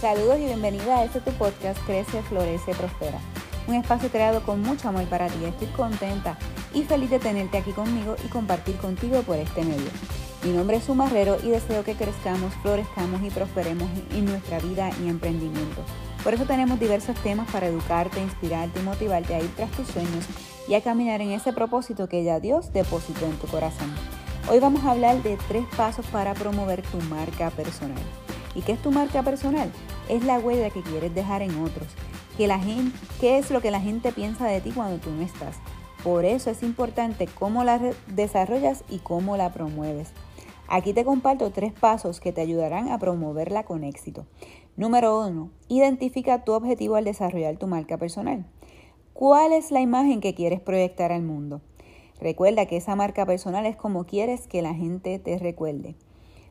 Saludos y bienvenida a este tu podcast Crece, Florece, Prospera. Un espacio creado con mucho amor para ti. Estoy contenta y feliz de tenerte aquí conmigo y compartir contigo por este medio. Mi nombre es Sumarrero y deseo que crezcamos, florezcamos y prosperemos en nuestra vida y emprendimiento. Por eso tenemos diversos temas para educarte, inspirarte y motivarte a ir tras tus sueños y a caminar en ese propósito que ya Dios depositó en tu corazón. Hoy vamos a hablar de tres pasos para promover tu marca personal. ¿Y qué es tu marca personal? Es la huella que quieres dejar en otros. Que la gente, ¿Qué es lo que la gente piensa de ti cuando tú no estás? Por eso es importante cómo la desarrollas y cómo la promueves. Aquí te comparto tres pasos que te ayudarán a promoverla con éxito. Número uno, identifica tu objetivo al desarrollar tu marca personal. ¿Cuál es la imagen que quieres proyectar al mundo? Recuerda que esa marca personal es como quieres que la gente te recuerde.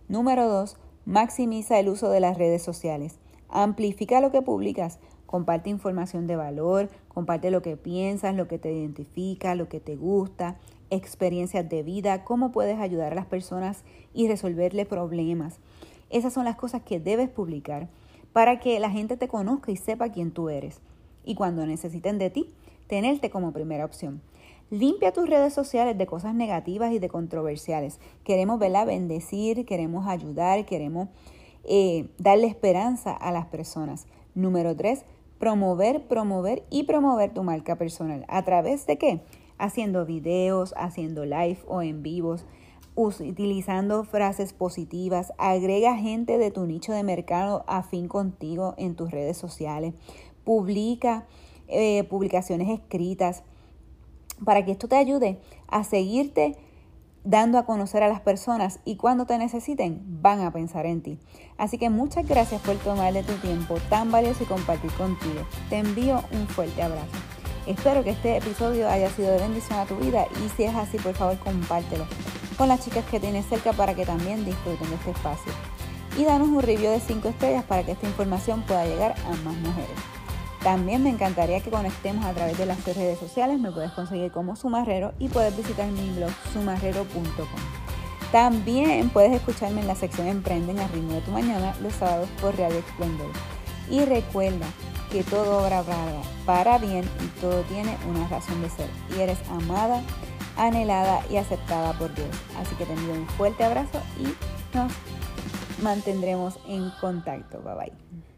Número dos, Maximiza el uso de las redes sociales. Amplifica lo que publicas. Comparte información de valor, comparte lo que piensas, lo que te identifica, lo que te gusta, experiencias de vida, cómo puedes ayudar a las personas y resolverle problemas. Esas son las cosas que debes publicar para que la gente te conozca y sepa quién tú eres. Y cuando necesiten de ti, tenerte como primera opción. Limpia tus redes sociales de cosas negativas y de controversiales. Queremos verla bendecir, queremos ayudar, queremos eh, darle esperanza a las personas. Número tres, promover, promover y promover tu marca personal. ¿A través de qué? Haciendo videos, haciendo live o en vivos, utilizando frases positivas. Agrega gente de tu nicho de mercado afín contigo en tus redes sociales. Publica eh, publicaciones escritas para que esto te ayude a seguirte dando a conocer a las personas y cuando te necesiten van a pensar en ti. Así que muchas gracias por tomarle tu tiempo tan valioso y compartir contigo. Te envío un fuerte abrazo. Espero que este episodio haya sido de bendición a tu vida y si es así, por favor, compártelo con las chicas que tienes cerca para que también disfruten de este espacio. Y danos un review de 5 estrellas para que esta información pueda llegar a más mujeres. También me encantaría que conectemos a través de las redes sociales. Me puedes conseguir como Sumarrero y puedes visitar mi blog sumarrero.com. También puedes escucharme en la sección Emprenden al ritmo de tu mañana los sábados por Radio Esplendor. Y recuerda que todo obra para bien y todo tiene una razón de ser. Y eres amada, anhelada y aceptada por Dios. Así que te envío un fuerte abrazo y nos mantendremos en contacto. Bye bye.